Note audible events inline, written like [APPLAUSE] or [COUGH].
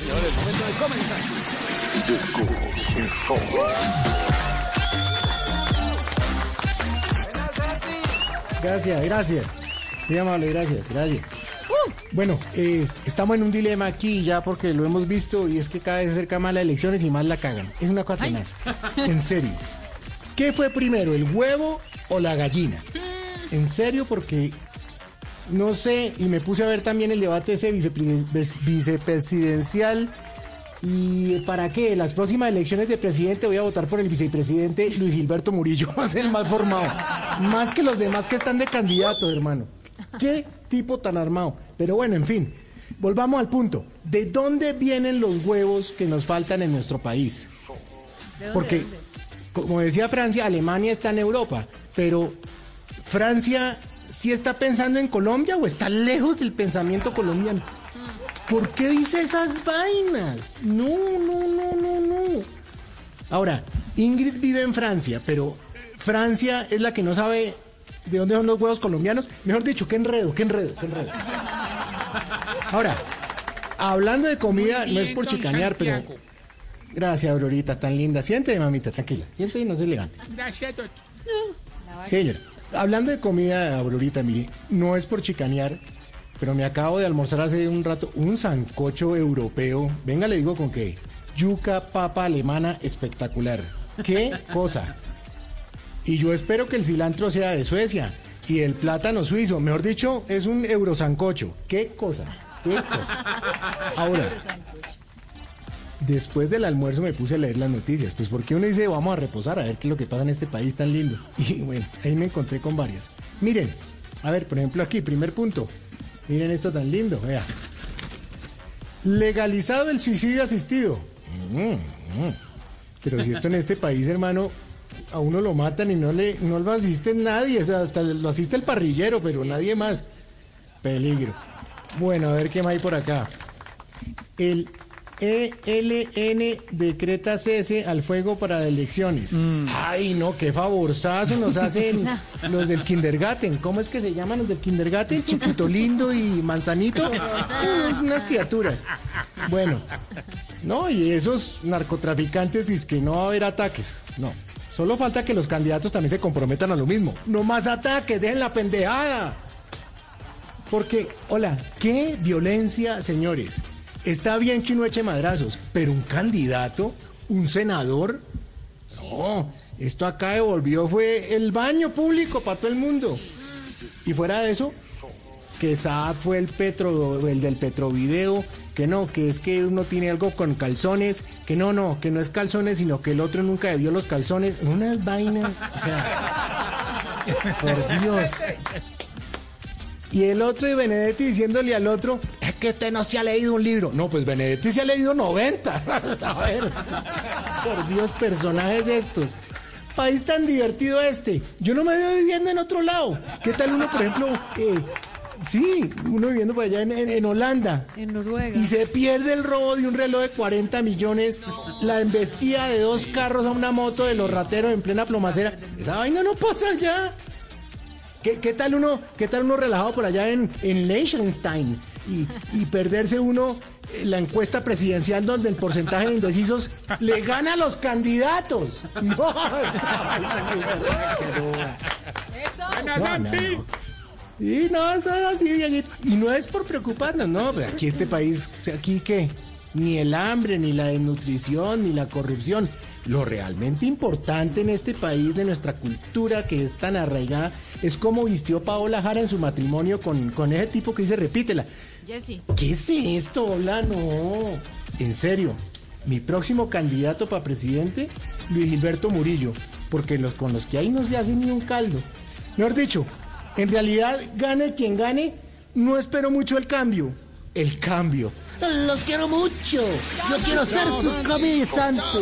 señores, momento de comenzar. Gracias, gracias. Muy amable, gracias, gracias. Bueno, eh, estamos en un dilema aquí ya porque lo hemos visto y es que cada vez se acerca más las elecciones y más la cagan. Es una cosa tenaz. En serio. ¿Qué fue primero, el huevo o la gallina? En serio, porque no sé, y me puse a ver también el debate ese vicepresidencial. ¿Y para qué? Las próximas elecciones de presidente voy a votar por el vicepresidente Luis Gilberto Murillo, [LAUGHS] va a ser el más formado. Más que los demás que están de candidato, hermano. ¿Qué tipo tan armado? Pero bueno, en fin, volvamos al punto. ¿De dónde vienen los huevos que nos faltan en nuestro país? Porque, como decía Francia, Alemania está en Europa, pero Francia sí está pensando en Colombia o está lejos del pensamiento colombiano. ¿Por qué dice esas vainas? No, no, no, no, no. Ahora, Ingrid vive en Francia, pero Francia es la que no sabe de dónde son los huevos colombianos. Mejor dicho, qué enredo, qué enredo, qué enredo. Ahora, hablando de comida, no es por chicanear, pero... Gracias, Aurorita, tan linda. Siéntate, mamita, tranquila. Siéntate y no se levante. Gracias, doctor. Hablando de comida, Aurorita, mire, no es por chicanear, pero me acabo de almorzar hace un rato un sancocho europeo. Venga, le digo con qué. Yuca, papa alemana, espectacular. ¿Qué [LAUGHS] cosa? Y yo espero que el cilantro sea de Suecia y el plátano suizo. Mejor dicho, es un eurosancocho. ¿Qué cosa? ¿Qué cosa? [LAUGHS] Ahora, después del almuerzo me puse a leer las noticias. Pues porque uno dice, vamos a reposar a ver qué es lo que pasa en este país tan lindo. [LAUGHS] Y bueno, ahí me encontré con varias. Miren, a ver, por ejemplo aquí, primer punto. Miren esto tan lindo, vea. Legalizado el suicidio asistido. Mm, mm. Pero si esto en este país, hermano, a uno lo matan y no le no lo asiste nadie, o sea, hasta lo asiste el parrillero, pero nadie más. Peligro. Bueno, a ver qué más hay por acá. El ELN decreta cese al fuego para elecciones. Ay, no, qué favorzazo nos hacen [LAUGHS] los del kindergarten. ¿Cómo es que se llaman los del kindergarten? Chiquito lindo y manzanito. Mm, Unas criaturas. Bueno, no, y esos narcotraficantes dicen que no va a haber ataques. No. Solo falta que los candidatos también se comprometan a lo mismo. No más ataques, dejen la pendejada. Porque, hola, qué violencia, señores. Está bien que uno eche madrazos, pero un candidato, un senador, no. Esto acá devolvió fue el baño público para todo el mundo. Y fuera de eso, que Saab fue el petro, el del petrovideo, que no, que es que uno tiene algo con calzones, que no, no, que no es calzones, sino que el otro nunca debió los calzones, unas vainas, o sea, por Dios. Y el otro y Benedetti diciéndole al otro, es que usted no se ha leído un libro. No, pues Benedetti se ha leído 90. [LAUGHS] A ver, por Dios, personajes estos. País tan divertido este. Yo no me veo viviendo en otro lado. ¿Qué tal uno, por ejemplo, eh, sí, uno viviendo por allá en, en- en Holanda? En Noruega. Y se pierde el robo de un reloj de 40 millones, la embestida de dos carros a una moto de los rateros en plena plomacera. Esa vaina no pasa ya. ¿Qué, tal uno, qué tal uno relajado por allá en, en Liechtenstein y, perderse uno eh, la encuesta presidencial donde el porcentaje de indecisos le gana a los candidatos? [LAUGHS] No, no, no. Y no, eso es así. Y no es por preocuparnos, no. Aquí este país, o sea, aquí qué, ni el hambre, ni la desnutrición, ni la corrupción. Lo realmente importante en este país, de nuestra cultura que es tan arraigada, es cómo vistió Paola Jara en su matrimonio con, con ese tipo que dice, repítela. Jessy. ¿Qué es esto, Hola? No. En serio, mi próximo candidato para presidente, Luis Gilberto Murillo, porque los con los que hay no se hace ni un caldo. Mejor dicho, en realidad, gane quien gane, no espero mucho el cambio. El cambio. Los quiero mucho. Yo quiero ser su comediante.